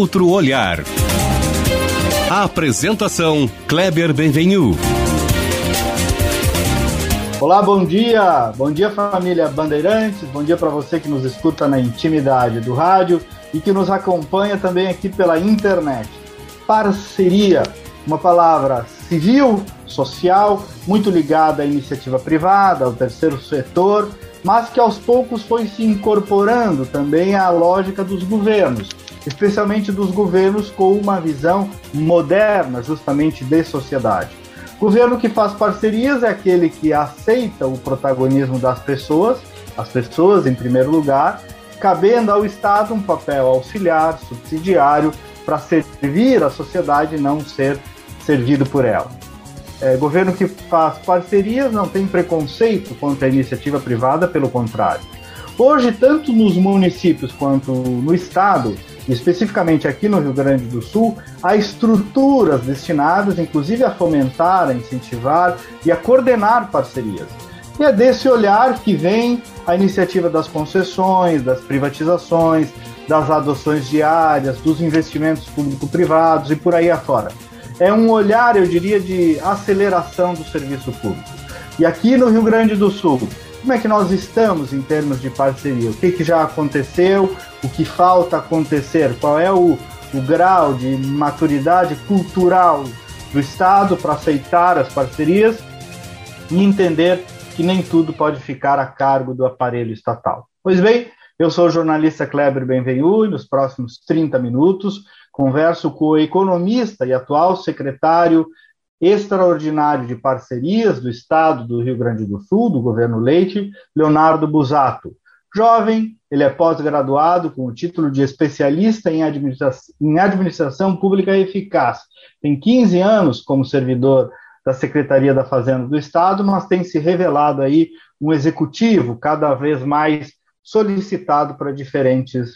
outro olhar. A apresentação Kleber Benvenu. Olá, bom dia. Bom dia família Bandeirantes. Bom dia para você que nos escuta na intimidade do rádio e que nos acompanha também aqui pela internet. Parceria, uma palavra civil, social, muito ligada à iniciativa privada, ao terceiro setor, mas que aos poucos foi se incorporando também à lógica dos governos, especialmente dos governos com uma visão moderna, justamente de sociedade. Governo que faz parcerias é aquele que aceita o protagonismo das pessoas, as pessoas em primeiro lugar, cabendo ao Estado um papel auxiliar, subsidiário, para servir a sociedade e não ser servido por ela. É, governo que faz parcerias não tem preconceito contra a iniciativa privada, pelo contrário. Hoje, tanto nos municípios quanto no Estado, especificamente aqui no Rio Grande do Sul, há estruturas destinadas, inclusive, a fomentar, a incentivar e a coordenar parcerias. E é desse olhar que vem a iniciativa das concessões, das privatizações, das adoções diárias, dos investimentos público-privados e por aí afora. É um olhar, eu diria, de aceleração do serviço público. E aqui no Rio Grande do Sul, como é que nós estamos em termos de parceria? O que, que já aconteceu? O que falta acontecer? Qual é o, o grau de maturidade cultural do Estado para aceitar as parcerias e entender que nem tudo pode ficar a cargo do aparelho estatal. Pois bem, eu sou o jornalista Kleber Benvenu e nos próximos 30 minutos converso com o economista e atual secretário extraordinário de parcerias do Estado do Rio Grande do Sul, do governo Leite, Leonardo Busato. Jovem, ele é pós-graduado com o título de especialista em administração, em administração Pública Eficaz. Tem 15 anos como servidor da Secretaria da Fazenda do Estado, mas tem se revelado aí um executivo cada vez mais solicitado para diferentes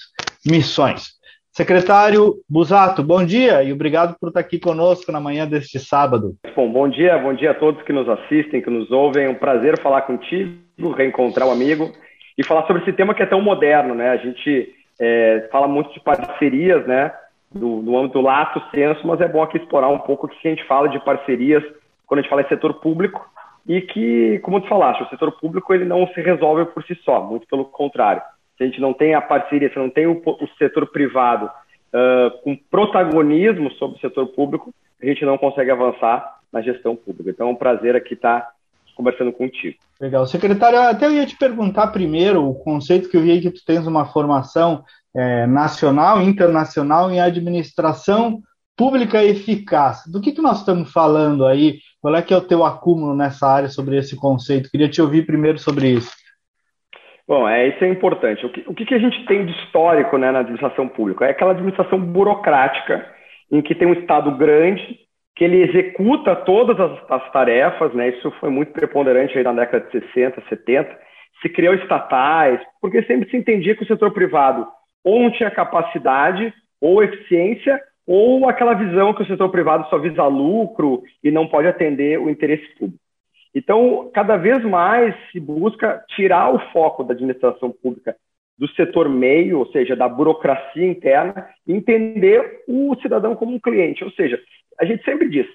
missões. Secretário Busato, bom dia e obrigado por estar aqui conosco na manhã deste sábado. Bom, bom dia, bom dia a todos que nos assistem, que nos ouvem. É um prazer falar contigo, reencontrar o um amigo e falar sobre esse tema que é tão moderno, né? A gente é, fala muito de parcerias, né? Do, do âmbito lato senso, mas é bom aqui explorar um pouco que a gente fala de parcerias quando a gente fala em setor público e que, como tu falaste, o setor público ele não se resolve por si só, muito pelo contrário. Se a gente não tem a parceria, se não tem o, o setor privado uh, com protagonismo sobre o setor público, a gente não consegue avançar na gestão pública. Então é um prazer aqui estar conversando contigo. Legal. Secretário, até eu ia te perguntar primeiro o conceito que eu vi que tu tens uma formação é, nacional, internacional em administração pública eficaz. Do que, que nós estamos falando aí? Qual é que é o teu acúmulo nessa área sobre esse conceito? Queria te ouvir primeiro sobre isso. Bom, é, isso é importante. O que, o que a gente tem de histórico né, na administração pública? É aquela administração burocrática em que tem um Estado grande, que ele executa todas as, as tarefas, né? Isso foi muito preponderante na década de 60, 70. Se criou estatais, porque sempre se entendia que o setor privado ou não tinha capacidade ou eficiência, ou aquela visão que o setor privado só visa lucro e não pode atender o interesse público. Então, cada vez mais se busca tirar o foco da administração pública do setor meio, ou seja, da burocracia interna, e entender o cidadão como um cliente. Ou seja, a gente sempre diz,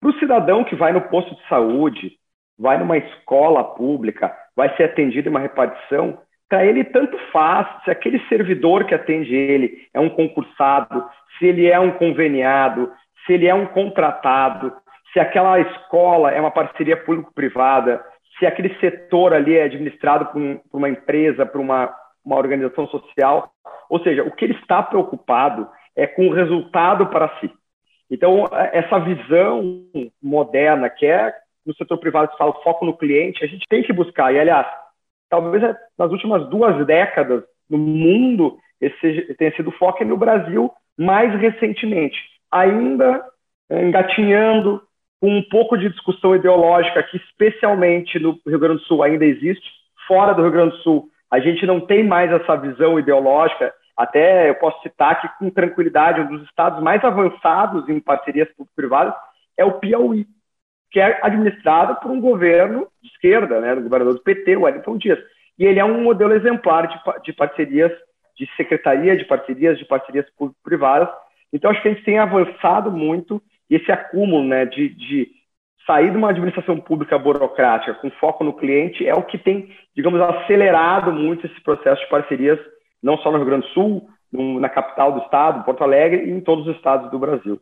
para o cidadão que vai no posto de saúde, vai numa escola pública, vai ser atendido em uma repartição, para ele tanto faz se aquele servidor que atende ele é um concursado, se ele é um conveniado, se ele é um contratado, se aquela escola é uma parceria público-privada, se aquele setor ali é administrado por, um, por uma empresa, por uma, uma organização social. Ou seja, o que ele está preocupado é com o resultado para si. Então, essa visão moderna, que é no setor privado se fala foco no cliente, a gente tem que buscar. E, aliás, talvez é nas últimas duas décadas, no mundo, esse tenha sido foco e no Brasil, mais recentemente. Ainda eh, engatinhando, com um pouco de discussão ideológica, que especialmente no Rio Grande do Sul ainda existe. Fora do Rio Grande do Sul, a gente não tem mais essa visão ideológica até eu posso citar que, com tranquilidade, um dos estados mais avançados em parcerias público-privadas é o Piauí, que é administrado por um governo de esquerda, né, do governador do PT, o Wellington Dias. E ele é um modelo exemplar de, de parcerias, de secretaria de parcerias, de parcerias público-privadas, Então, acho que a gente tem avançado muito esse acúmulo né, de, de sair de uma administração pública burocrática com foco no cliente é o que tem, digamos, acelerado muito esse processo de parcerias, não só no Rio Grande do Sul, na capital do estado, Porto Alegre, e em todos os estados do Brasil.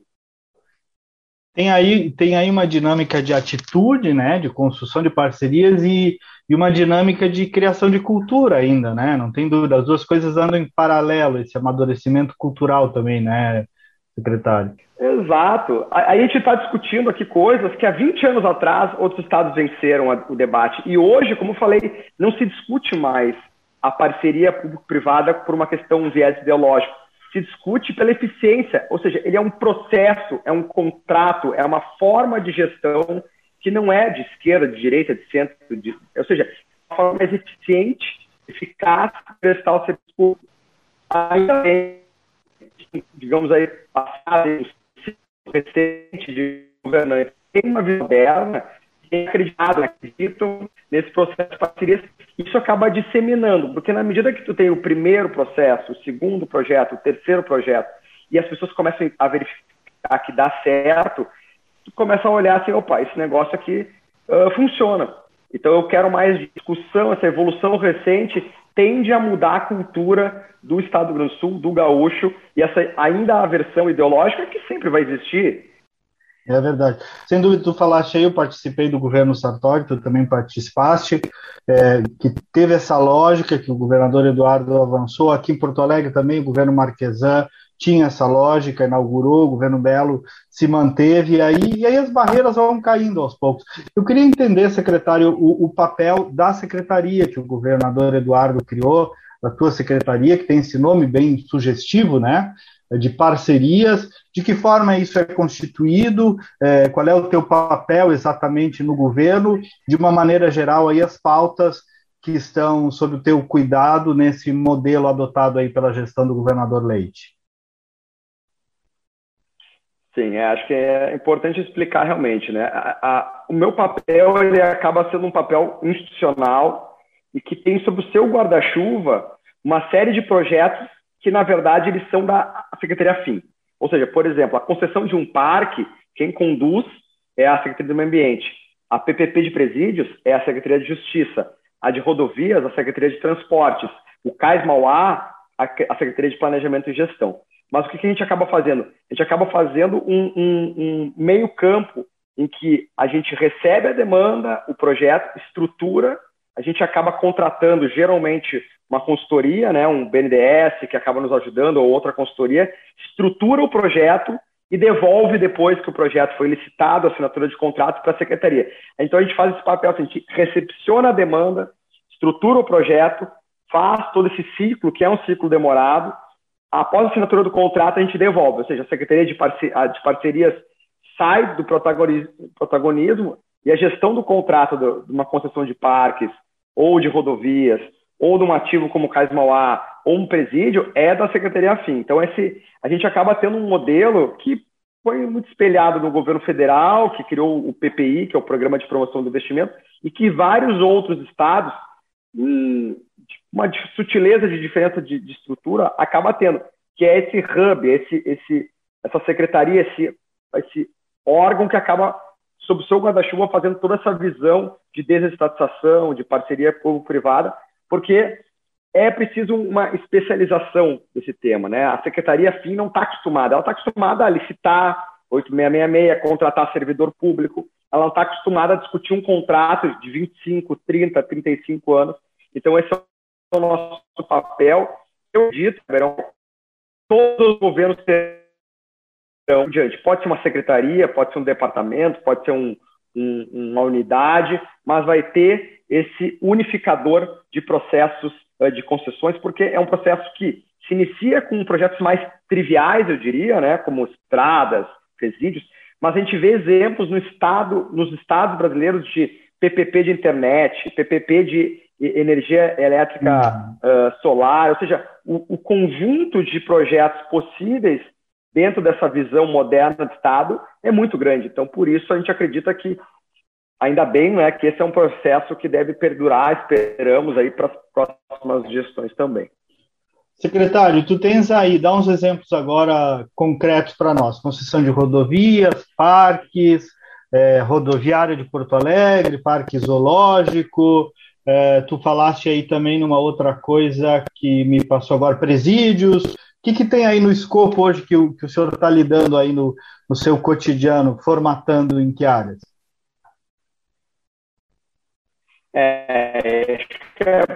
Tem aí, tem aí uma dinâmica de atitude, né, de construção de parcerias e, e uma dinâmica de criação de cultura ainda, né? Não tem dúvida, as duas coisas andam em paralelo, esse amadurecimento cultural também, né, secretário? Exato. A, a gente está discutindo aqui coisas que há 20 anos atrás outros estados venceram a, o debate. E hoje, como falei, não se discute mais a parceria público-privada por uma questão, um viés ideológico se discute pela eficiência, ou seja, ele é um processo, é um contrato, é uma forma de gestão que não é de esquerda, de direita, de centro, de, ou seja, uma forma mais eficiente, eficaz de prestar o serviço público. Ainda bem, digamos aí, passado, recente de governantes, tem uma visão moderna têm acreditado, nesse processo de parcerias, isso acaba disseminando, porque na medida que tu tem o primeiro processo, o segundo projeto, o terceiro projeto, e as pessoas começam a verificar que dá certo, tu começa a olhar assim, opa, esse negócio aqui uh, funciona. Então eu quero mais discussão, essa evolução recente tende a mudar a cultura do Estado do Rio Grande do Sul, do gaúcho, e essa ainda a versão ideológica que sempre vai existir, é verdade. Sem dúvida, tu falaste aí, eu participei do governo Sartori, tu também participaste, é, que teve essa lógica que o governador Eduardo avançou. Aqui em Porto Alegre também, o governo Marquesan tinha essa lógica, inaugurou, o governo Belo se manteve, e aí, e aí as barreiras vão caindo aos poucos. Eu queria entender, secretário, o, o papel da secretaria que o governador Eduardo criou, da tua secretaria, que tem esse nome bem sugestivo, né? de parcerias, de que forma isso é constituído, é, qual é o teu papel exatamente no governo, de uma maneira geral aí as pautas que estão sob o teu cuidado nesse modelo adotado aí pela gestão do governador Leite. Sim, é, acho que é importante explicar realmente, né? A, a, o meu papel ele acaba sendo um papel institucional e que tem sob o seu guarda-chuva uma série de projetos que, na verdade, eles são da Secretaria FIM. Ou seja, por exemplo, a concessão de um parque, quem conduz é a Secretaria do Meio Ambiente. A PPP de Presídios é a Secretaria de Justiça. A de Rodovias, a Secretaria de Transportes. O CAIS Mauá, a Secretaria de Planejamento e Gestão. Mas o que a gente acaba fazendo? A gente acaba fazendo um, um, um meio campo em que a gente recebe a demanda, o projeto, estrutura, a gente acaba contratando geralmente uma consultoria, né, um BNDES que acaba nos ajudando, ou outra consultoria, estrutura o projeto e devolve depois que o projeto foi licitado, a assinatura de contrato para a secretaria. Então a gente faz esse papel, assim, a gente recepciona a demanda, estrutura o projeto, faz todo esse ciclo, que é um ciclo demorado. Após a assinatura do contrato, a gente devolve, ou seja, a Secretaria de, de Parcerias sai do protagonismo e a gestão do contrato de uma concessão de parques ou de rodovias ou de um ativo como o Cais Mauá, ou um presídio, é da Secretaria FIM. Então, esse, a gente acaba tendo um modelo que foi muito espelhado no governo federal, que criou o PPI, que é o Programa de Promoção do Investimento, e que vários outros estados, hum, uma sutileza de diferença de, de, estrutura, acaba tendo, que é esse hub, esse, esse, essa secretaria, esse, esse órgão que acaba, sob o seu guarda-chuva, fazendo toda essa visão de desestatização, de parceria público-privada, porque é preciso uma especialização desse tema. Né? A Secretaria FIM não está acostumada, ela está acostumada a licitar 8666, contratar servidor público, ela não está acostumada a discutir um contrato de 25, 30, 35 anos. Então, esse é o nosso papel. Eu disse, verão, todos os governos terão diante. Pode ser uma secretaria, pode ser um departamento, pode ser um, um, uma unidade, mas vai ter esse unificador de processos uh, de concessões, porque é um processo que se inicia com projetos mais triviais, eu diria, né, como estradas, presídios, mas a gente vê exemplos no estado, nos estados brasileiros de PPP de internet, PPP de energia elétrica uh, solar, ou seja, o, o, conjunto de projetos possíveis dentro dessa visão moderna de Estado é muito grande. Então, por isso, a gente acredita que ainda bem né, que esse é um processo que deve perdurar, esperamos aí para as próximas gestões também. Secretário, tu tens aí, dá uns exemplos agora concretos para nós: concessão de rodovias, parques, é, rodoviária de Porto Alegre, parque zoológico. É, tu falaste aí também numa outra coisa que me passou agora, presídios. O que, que tem aí no escopo hoje que o, que o senhor está lidando aí no, no seu cotidiano, formatando em que áreas? É,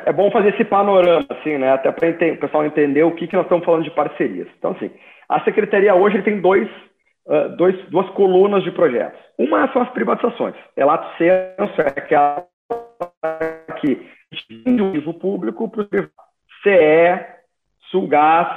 é, bom fazer esse panorama, assim, né? Até para o pessoal entender o que, que nós estamos falando de parcerias. Então, assim, a Secretaria hoje tem dois, uh, dois, duas colunas de projetos. Uma são as privatizações. É lato senso, é aquela que o público para o. CE, Sulgás,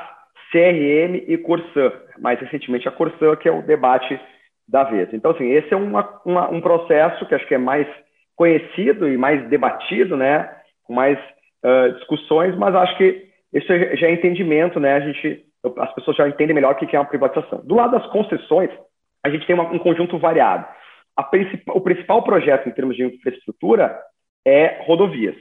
CRM e Corsã. Mais recentemente a Corsã, que é o debate da vez. Então, assim, esse é uma, uma, um processo que acho que é mais conhecido e mais debatido, né? Com mais uh, discussões, mas acho que isso já é entendimento, né? A gente, as pessoas já entendem melhor o que é uma privatização. Do lado das concessões, a gente tem uma, um conjunto variado. Principal, o principal projeto em termos de infraestrutura é rodovias.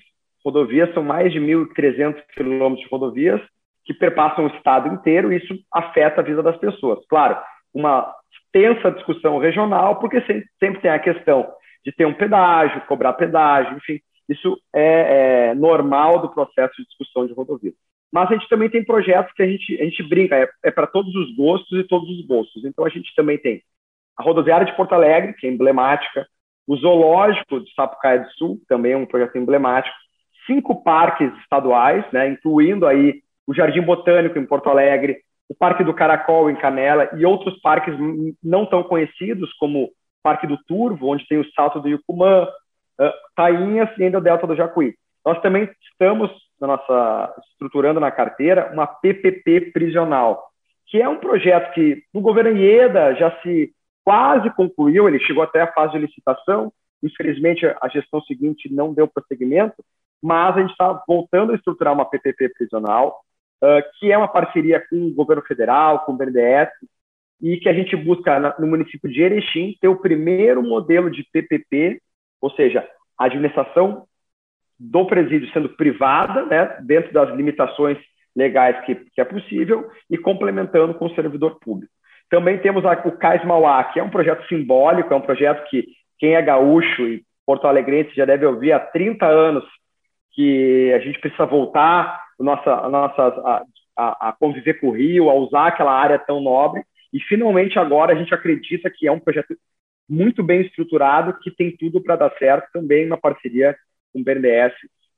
Rodovias são mais de 1.300 quilômetros de rodovias que perpassam o estado inteiro e isso afeta a vida das pessoas. Claro, uma extensa discussão regional, porque sempre, tem a questão de ter um pedágio, cobrar pedágio, enfim, isso é, é, normal do processo de discussão de rodovias. Mas a gente também tem projetos que a gente, a gente brinca, é, é para todos os gostos e todos os bolsos. Então a gente também tem a rodoviária de Porto Alegre, que é emblemática, o zoológico de Sapucaia do Sul, também é um projeto emblemático, cinco parques estaduais, né, incluindo aí o Jardim Botânico em Porto Alegre, o Parque do Caracol em Canela e outros parques não tão conhecidos como Parque do Turvo, onde tem o Salto do Yucumã, uh, Tainhas e ainda o Delta do Jacuí. Nós também estamos na nossa, estruturando na carteira uma PPP prisional, que é um projeto que no governo Ieda já se quase concluiu, ele chegou até a fase de licitação, infelizmente a gestão seguinte não deu prosseguimento, mas a gente está voltando a estruturar uma PPP prisional, uh, que é uma parceria com o governo federal, com o BNDES, e que a gente busca no município de Erechim ter o primeiro modelo de PPP, ou seja, a administração do presídio sendo privada, né, dentro das limitações legais que, que é possível, e complementando com o servidor público. Também temos a, o Cais Mauá, que é um projeto simbólico, é um projeto que quem é gaúcho e porto alegrense já deve ouvir há 30 anos que a gente precisa voltar a, nossa, a, nossa, a, a conviver com o Rio, a usar aquela área tão nobre, e finalmente agora a gente acredita que é um projeto muito bem estruturado, que tem tudo para dar certo, também uma parceria com o BNDES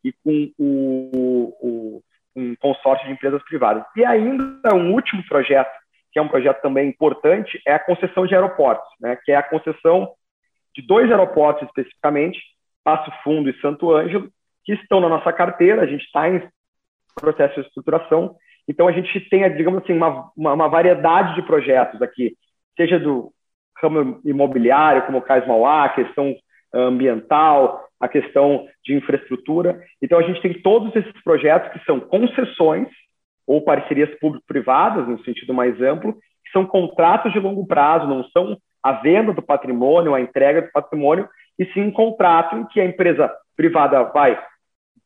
e com o, o, um consórcio de empresas privadas. E ainda um último projeto, que é um projeto também importante, é a concessão de aeroportos, né, que é a concessão de dois aeroportos especificamente, Passo Fundo e Santo Ângelo, que estão na nossa carteira, a gente está em processo de estruturação então, a gente tem, digamos assim, uma, uma, uma variedade de projetos aqui, seja do ramo imobiliário, como o Cais Mauá, a questão ambiental, a questão de infraestrutura. Então, a gente tem todos esses projetos que são concessões ou parcerias público-privadas, no sentido mais amplo, que são contratos de longo prazo, não são a venda do patrimônio, a entrega do patrimônio, e sim um contrato em que a empresa privada vai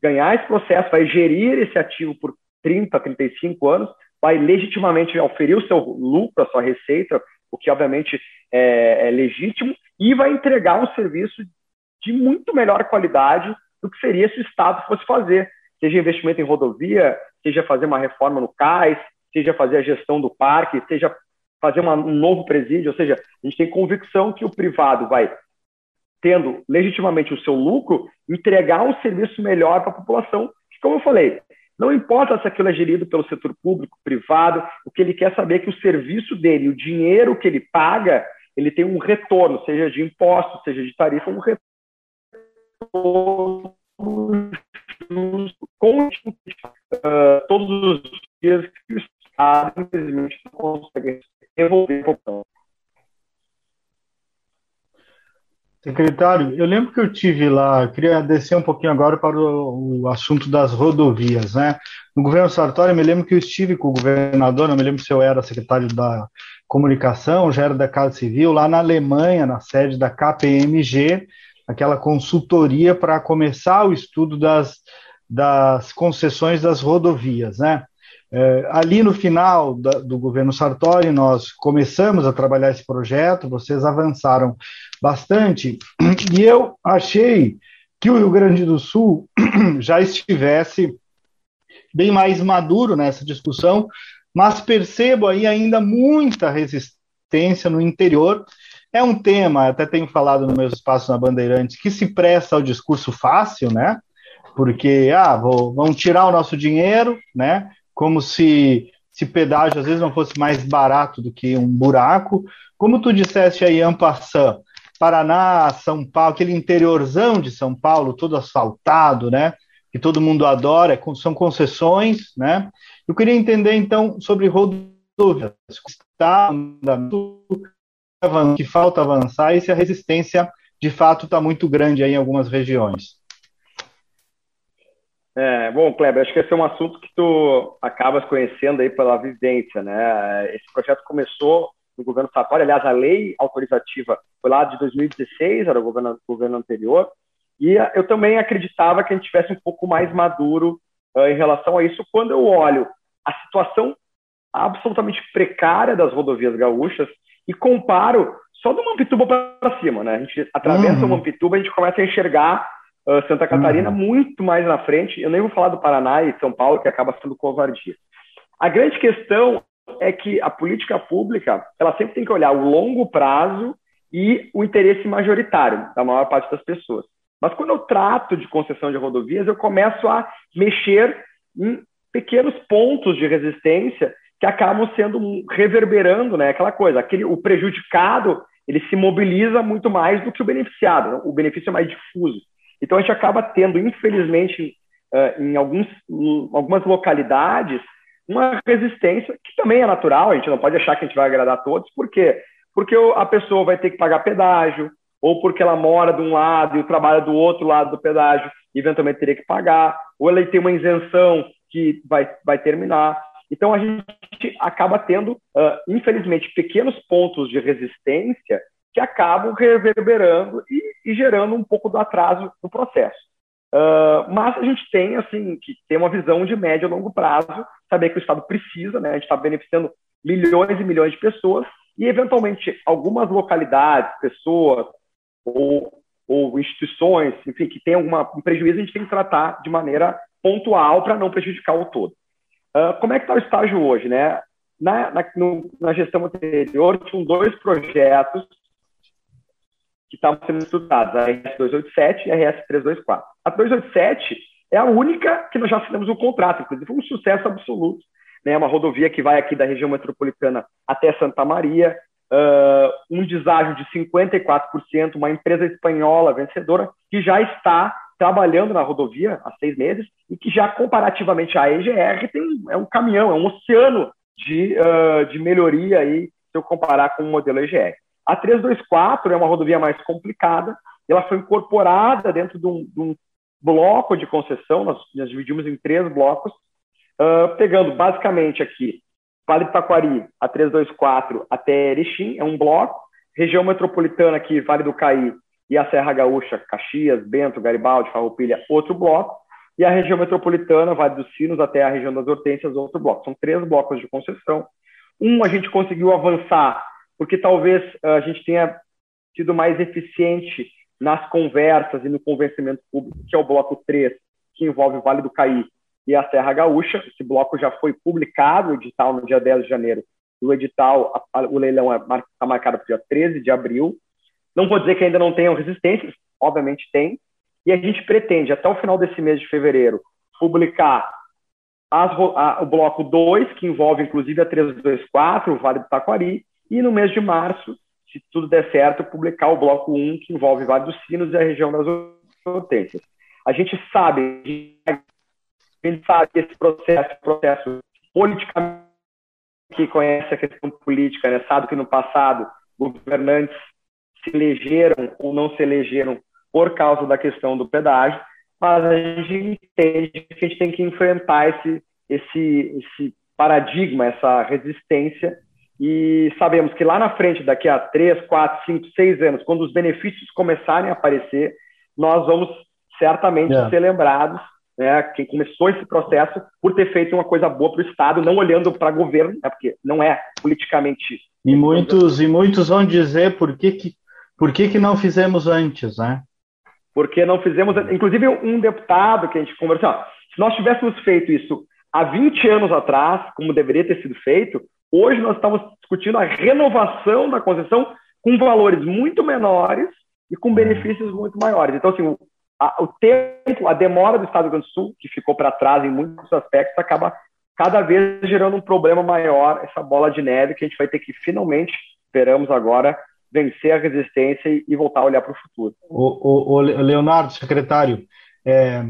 ganhar esse processo, vai gerir esse ativo por 30, 35 anos, vai legitimamente oferir o seu lucro, a sua receita, o que obviamente é, é legítimo, e vai entregar um serviço de muito melhor qualidade do que seria se o Estado fosse fazer, seja investimento em rodovia, seja fazer uma reforma no CAIS, seja fazer a gestão do parque, seja fazer uma, um novo presídio, ou seja, a gente tem convicção que o privado vai, tendo legitimamente o seu lucro, entregar um serviço melhor para a população, como eu falei, não importa se aquilo é gerido pelo setor público, privado, o que ele quer saber é que o serviço dele, o dinheiro que ele paga, ele tem um retorno, seja de imposto, seja de tarifa, um retorno uh, todos os dias que o Estado, infelizmente, não consegue devolver a população. Secretário, eu lembro que eu tive lá, queria descer um pouquinho agora para o, o, assunto das rodovias, né? No governo Sartori, eu me lembro que eu estive com o governador, não me lembro se eu era secretário da comunicação, já era da Casa Civil, lá na Alemanha, na sede da KPMG, aquela consultoria para começar o estudo das, das concessões das rodovias, né? É, ali no final da, do governo Sartori, nós começamos a trabalhar esse projeto, vocês avançaram bastante, e eu achei que o Rio Grande do Sul já estivesse bem mais maduro nessa discussão, mas percebo aí ainda muita resistência no interior. É um tema, até tenho falado no meu espaço na Bandeirantes, que se presta ao discurso fácil, né? Porque, ah, vou, vão tirar o nosso dinheiro, né? Como se, se pedágio às vezes não fosse mais barato do que um buraco. Como tu disseste aí, Ampassan, Paraná, São Paulo, aquele interiorzão de São Paulo, todo asfaltado, né? Que todo mundo adora, são concessões, né? Eu queria entender então sobre rodovias, está que falta avançar e se a resistência de fato está muito grande aí em algumas regiões. É, bom, Kleber, acho que esse é um assunto que tu acabas conhecendo aí pela vivência, né? Esse projeto começou no governo Sartori, aliás, a lei autorizativa foi lá de 2016, era o governo, governo anterior, e eu também acreditava que a gente tivesse um pouco mais maduro uh, em relação a isso quando eu olho a situação absolutamente precária das rodovias gaúchas e comparo só do Mampituba para cima, né? A gente atravessa uhum. o Mampituba, a gente começa a enxergar uh, Santa Catarina uhum. muito mais na frente. Eu nem vou falar do Paraná e São Paulo, que acaba sendo covardia. A grande questão é que a política pública ela sempre tem que olhar o longo prazo e o interesse majoritário da maior parte das pessoas. Mas quando eu trato de concessão de rodovias, eu começo a mexer em pequenos pontos de resistência que acabam sendo reverberando, né? Aquela coisa, aquele, o prejudicado ele se mobiliza muito mais do que o beneficiado. Né? O benefício é mais difuso. Então a gente acaba tendo, infelizmente, em, alguns, em algumas localidades, uma resistência que também é natural, a gente não pode achar que a gente vai agradar todos, por quê? Porque a pessoa vai ter que pagar pedágio, ou porque ela mora de um lado e trabalha do outro lado do pedágio, eventualmente teria que pagar, ou ela tem uma isenção que vai, vai terminar. Então a gente acaba tendo, uh, infelizmente, pequenos pontos de resistência que acabam reverberando e, e gerando um pouco do atraso no processo. Uh, mas a gente tem, assim, que tem uma visão de médio e longo prazo, saber que o Estado precisa, né? A gente está beneficiando milhões e milhões de pessoas e, eventualmente, algumas localidades, pessoas ou, ou instituições, enfim, que tem algum um prejuízo, a gente tem que tratar de maneira pontual para não prejudicar o todo. Uh, como é que está o estágio hoje, né? Na, na, no, na gestão anterior, tinham dois projetos que estavam sendo estudados, a RS-287 e a RS-324. A 287 é a única que nós já assinamos o contrato, inclusive foi um sucesso absoluto. Né? Uma rodovia que vai aqui da região metropolitana até Santa Maria, uh, um deságio de 54%, uma empresa espanhola vencedora que já está trabalhando na rodovia há seis meses e que já comparativamente à EGR tem, é um caminhão, é um oceano de, uh, de melhoria aí, se eu comparar com o modelo EGR. A 324 é uma rodovia mais complicada, ela foi incorporada dentro de um, de um bloco de concessão, nós, nós, dividimos em três blocos, uh, pegando basicamente aqui Vale do Taquari, a 324 até Erechim, é um bloco, região metropolitana aqui, Vale do Caí e a Serra Gaúcha, Caxias, Bento, Garibaldi, Farroupilha, outro bloco, e a região metropolitana, Vale dos Sinos até a região das Hortênsias, outro bloco. São três blocos de concessão. Um, a gente conseguiu avançar porque talvez uh, a gente tenha sido mais eficiente nas conversas e no convencimento público, que é o bloco 3, que envolve o Vale do Caí e a Serra Gaúcha. Esse bloco já foi publicado, o edital, no dia 10 de janeiro. O edital, o leilão está é marcado para o dia 13 de abril. Não vou dizer que ainda não tenham resistências, obviamente tem. E a gente pretende, até o final desse mês de fevereiro, publicar as, a, o bloco 2, que envolve inclusive a 324, o Vale do Taquari, e no mês de março, se tudo der certo, publicar o bloco 1, que envolve Vale dos Sinos e a região das Hortênsias. A gente sabe, a gente sabe que esse processo, processo politicamente que conhece a questão política, né, sabe que no passado governantes se elegeram ou não se elegeram por causa da questão do pedágio, mas a gente entende que a gente tem que enfrentar esse, esse, esse paradigma, essa resistência e sabemos que lá na frente, daqui a 3, 4, 5, 6 anos, quando os benefícios começarem a aparecer, nós vamos certamente. É. ser lembrados né, quem começou esse processo, por ter feito uma coisa boa para o Estado, não olhando para governo, né, porque não é politicamente. E muitos, e muitos vão dizer por que, que, por que, que não fizemos antes, né? Porque não fizemos. Inclusive, um deputado que a gente conversou, se nós tivéssemos feito isso há 20 anos atrás, como deveria ter sido feito, hoje nós estamos discutindo a renovação da concessão com valores muito menores e com benefícios muito maiores. Então, assim, o, a, o tempo, a demora do Estado do Rio Grande do Sul, que ficou para trás em muitos aspectos, acaba cada vez gerando um problema maior, essa bola de neve que a gente vai ter que finalmente, esperamos agora, vencer a resistência e, voltar a olhar para o futuro. O, Leonardo, secretário, é,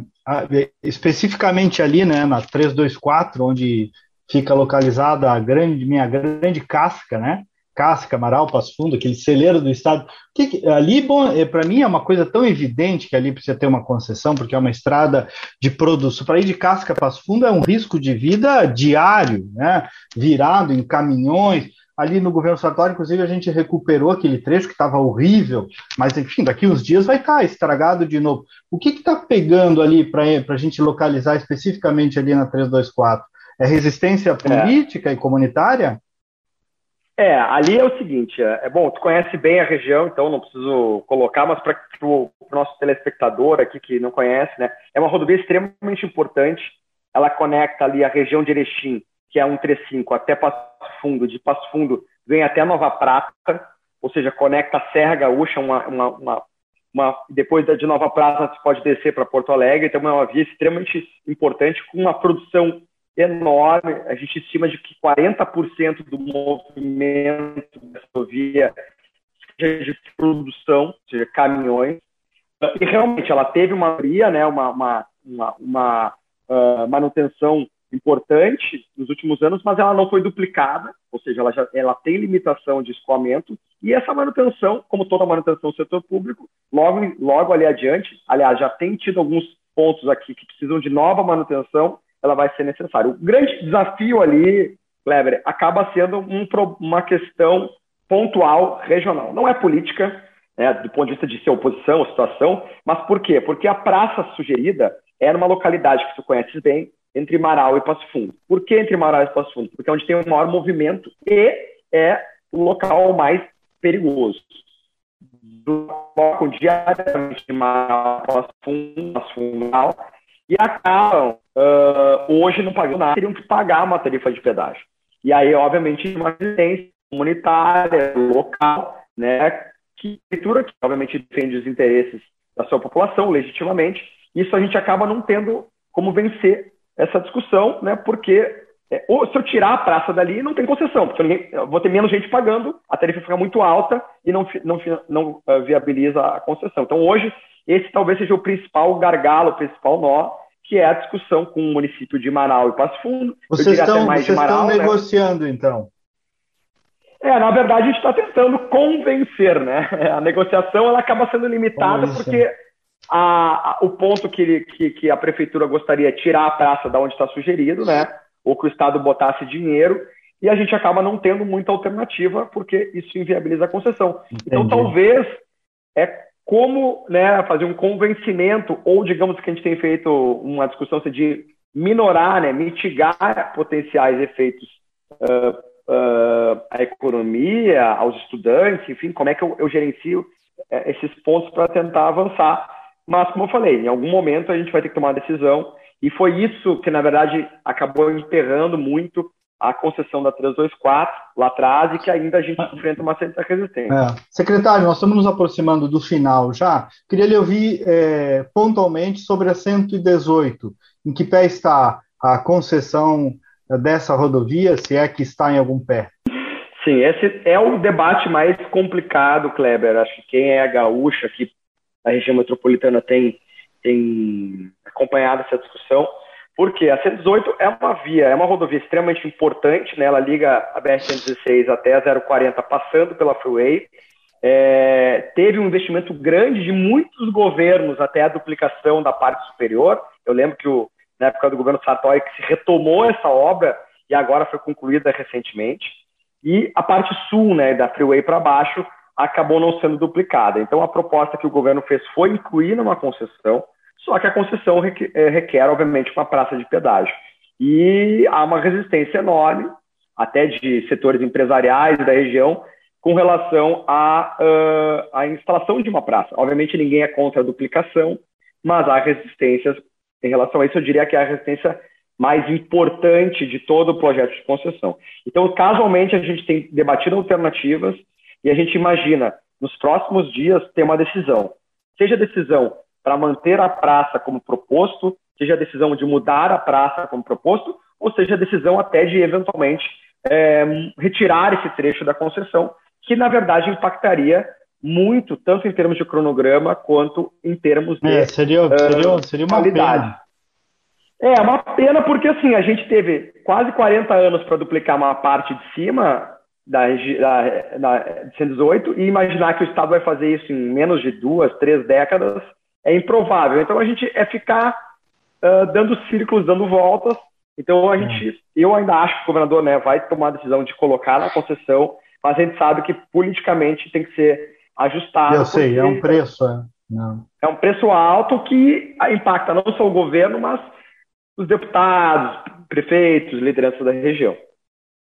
especificamente ali, né, na 324, onde fica localizada a grande, minha grande casca, né? Casca, Amaral, Passo Fundo, aquele celeiro do estado. Que, ali, bom, é, para mim é uma coisa tão evidente que ali precisa ter uma concessão, porque é uma estrada de produção. Para ir de Casca a Passo Fundo é um risco de vida diário, né? Virado em caminhões. Ali no governo Sartori, inclusive, a gente recuperou aquele trecho que estava horrível, mas enfim, daqui uns dias vai estar tá estragado de novo. O que está pegando ali para a gente localizar especificamente ali na 324? É resistência é. política é. e comunitária? É, ali é o seguinte, é, é, bom, tu conhece bem a região, então não preciso colocar, mas para o nosso telespectador aqui que não conhece, né, é uma rodovia extremamente importante, ela conecta ali a região de Erechim, que é 135, até Passo Fundo, de Passo Fundo vem até Nova Prata, ou seja, conecta a Serra Gaúcha, uma, uma, uma, uma depois de Nova Prata você pode descer para Porto Alegre, então é uma via extremamente importante, com uma produção enorme. A gente estima de que 40% do movimento dessa via seja de produção, ou seja, caminhões. E realmente ela teve uma né, uma, uma, uma, uma uh, manutenção importante nos últimos anos, mas ela não foi duplicada, ou seja, ela, já, ela tem limitação de escoamento, e essa manutenção, como toda manutenção do setor público, logo, logo ali adiante, aliás, já tem tido alguns pontos aqui que precisam de nova manutenção, ela vai ser necessária. O grande desafio ali, Kleber, acaba sendo um, uma questão pontual regional. Não é política, né, do ponto de vista de ser oposição ou situação, mas por quê? Porque a praça sugerida é numa localidade que tu conheces bem, entre Marau e Passo Fundo. Por que entre Marau e Passo Fundo? Porque é onde tem o maior movimento e é o local mais perigoso. Colocam diariamente Marau, Passo Fundo, Passo Fundo, e acabam uh, hoje não pagando nada, teriam que pagar uma tarifa de pedágio. E aí, obviamente, uma residência comunitária, local, né, que que obviamente defende os interesses da sua população legitimamente, isso a gente acaba não tendo como vencer essa discussão, né, porque é, ou se eu tirar a praça dali, não tem concessão, porque ninguém, eu vou ter menos gente pagando, a tarifa fica muito alta e não, não, não uh, viabiliza a concessão. Então, hoje, esse talvez seja o principal gargalo, o principal nó, que é a discussão com o município de Manaus e Passo Fundo. Vocês estão, vocês Manaus, estão né? negociando, então? É, na verdade, a gente está tentando convencer, né? A negociação ela acaba sendo limitada porque a, a, o ponto que, que, que, a prefeitura gostaria é tirar a praça da onde está sugerido, né? Ou que o Estado botasse dinheiro, e a gente acaba não tendo muita alternativa, porque isso inviabiliza a concessão. Então, Entendi. Então, talvez é como né, fazer um convencimento, ou digamos que a gente tem feito uma discussão de minorar, né, mitigar potenciais efeitos uh, uh, à economia, aos estudantes, enfim, como é que eu, eu gerencio uh, esses pontos para tentar avançar. Mas, como eu falei, em algum momento a gente vai ter que tomar uma decisão, e foi isso que, na verdade, acabou enterrando muito a concessão da 324 lá atrás e que ainda a gente ah. enfrenta uma certa resistência. É. Secretário, nós estamos nos aproximando do final já. Queria lhe ouvir é, pontualmente sobre a 118. Em que pé está a concessão dessa rodovia, se é que está em algum pé? Sim, esse é o debate mais complicado, Kleber. Acho que quem é gaúcha aqui, a região metropolitana tem, tem acompanhado essa discussão. Porque a 118 é uma via, é uma rodovia extremamente importante, né? ela liga a BR-116 até a 040, passando pela Freeway. É, teve um investimento grande de muitos governos até a duplicação da parte superior. Eu lembro que o, na época do governo Sartori que se retomou essa obra e agora foi concluída recentemente. E a parte sul, né, da Freeway para baixo, acabou não sendo duplicada. Então a proposta que o governo fez foi incluir numa concessão só que a concessão requer, é, requer, obviamente, uma praça de pedágio. E há uma resistência enorme, até de setores empresariais da região, com relação à, uh, à instalação de uma praça. Obviamente, ninguém é contra a duplicação, mas há resistências em relação a isso. Eu diria que é a resistência mais importante de todo o projeto de concessão. Então, casualmente, a gente tem debatido alternativas e a gente imagina, nos próximos dias, ter uma decisão. Seja decisão para manter a praça como proposto, seja a decisão de mudar a praça como proposto, ou seja a decisão até de, eventualmente, é, retirar esse trecho da concessão, que, na verdade, impactaria muito, tanto em termos de cronograma, quanto em termos de é, seria, seria, uh, seria uma qualidade. Pena. É, uma pena porque, assim, a gente teve quase 40 anos para duplicar uma parte de cima da, da, da, de 118 e imaginar que o Estado vai fazer isso em menos de duas, três décadas é improvável. Então, a gente é ficar uh, dando círculos, dando voltas. Então, a gente, é. eu ainda acho que o governador né, vai tomar a decisão de colocar na concessão, mas a gente sabe que politicamente tem que ser ajustado. Eu sei, é um preço. É. Não. é um preço alto que impacta não só o governo, mas os deputados, prefeitos, lideranças da região.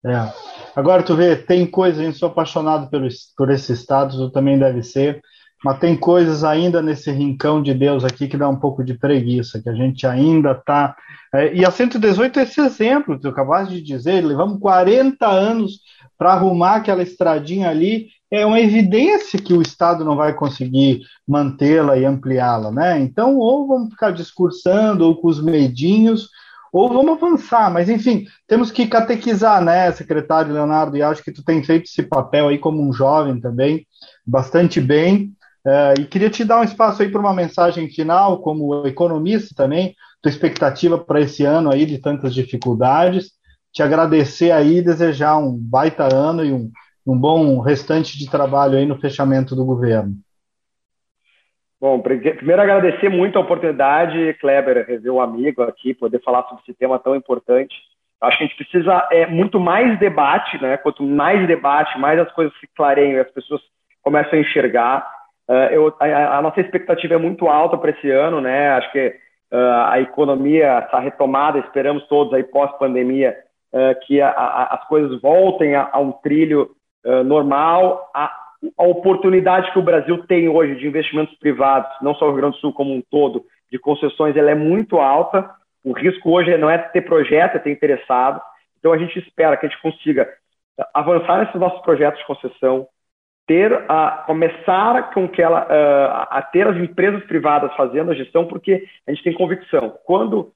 É. Agora tu vê, tem coisas, a gente sou apaixonado por, por esse estado, tu também deve ser, mas tem coisas ainda nesse rincão de Deus aqui que dá um pouco de preguiça, que a gente ainda está. É, e a 118 é esse exemplo, tu acabaste de dizer, levamos 40 anos para arrumar aquela estradinha ali, é uma evidência que o Estado não vai conseguir mantê-la e ampliá-la, né? Então, ou vamos ficar discursando, ou com os medinhos, ou vamos avançar, mas enfim, temos que catequizar, né, secretário Leonardo, e acho que tu tem feito esse papel aí como um jovem também, bastante bem, uh, e queria te dar um espaço aí para uma mensagem final, como economista também, tua expectativa para esse ano aí de tantas dificuldades, te agradecer aí, desejar um baita ano e um um bom restante de trabalho aí no fechamento do governo. Bom, primeiro agradecer muito a oportunidade, Kleber, rever o um amigo aqui, poder falar sobre esse tema tão importante. Acho que a gente precisa é, muito mais debate, né? Quanto mais debate, mais as coisas se clareiam e as pessoas começam a enxergar. Uh, eu, a, a, nossa expectativa é muito alta para esse ano, né? Acho que uh, a economia está retomada, esperamos todos aí pós-pandemia uh, que a, a, as coisas voltem a, um trilho normal, a, a, oportunidade que o Brasil tem hoje de investimentos privados, não só o Rio Grande do Sul como um todo, de concessões, ela é muito alta. O risco hoje não é ter projeto, é ter interessado. Então a gente espera que a gente consiga avançar nesses nossos projetos de concessão, ter a começar com que ela a ter as empresas privadas fazendo a gestão, porque a gente tem convicção. Quando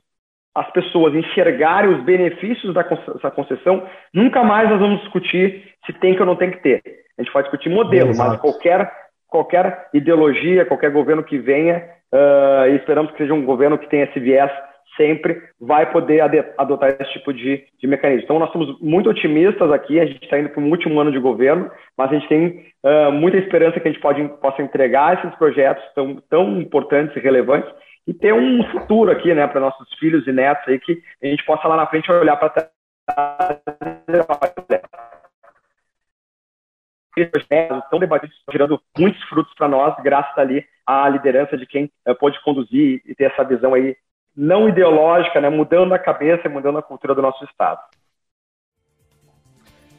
as pessoas enxergarem os benefícios da concessão, nunca mais nós vamos discutir se tem que ou não tem que ter. A gente pode discutir modelo, Exato. mas qualquer, qualquer ideologia, qualquer governo que venha, uh, e esperamos que seja um governo que tenha esse viés sempre, vai poder adotar esse tipo de, de mecanismo. Então, nós somos muito otimistas aqui, a gente está indo para um último ano de governo, mas a gente tem uh, muita esperança que a gente pode, possa entregar esses projetos tão, tão importantes e relevantes e ter um futuro aqui, né, para nossos filhos e netos aí, que a gente possa lá na frente olhar para trás estão debatidos, estão gerando muitos frutos para nós, graças ali à liderança de quem uh, pôde conduzir e ter essa visão aí não ideológica, né, mudando a cabeça e mudando a cultura do nosso Estado.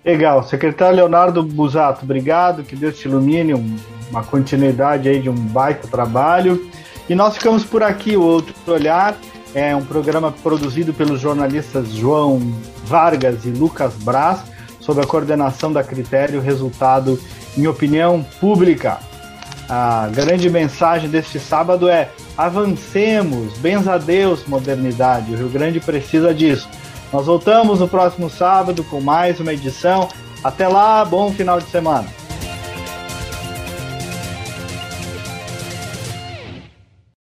Legal. Secretário Leonardo Busato, obrigado, que Deus te ilumine, um, uma continuidade aí de um baita trabalho. E nós ficamos por aqui, o Outro Olhar é um programa produzido pelos jornalistas João Vargas e Lucas Braz, sob a coordenação da Critério, resultado em opinião pública. A grande mensagem deste sábado é: avancemos, bens a Deus, modernidade. O Rio Grande precisa disso. Nós voltamos no próximo sábado com mais uma edição. Até lá, bom final de semana.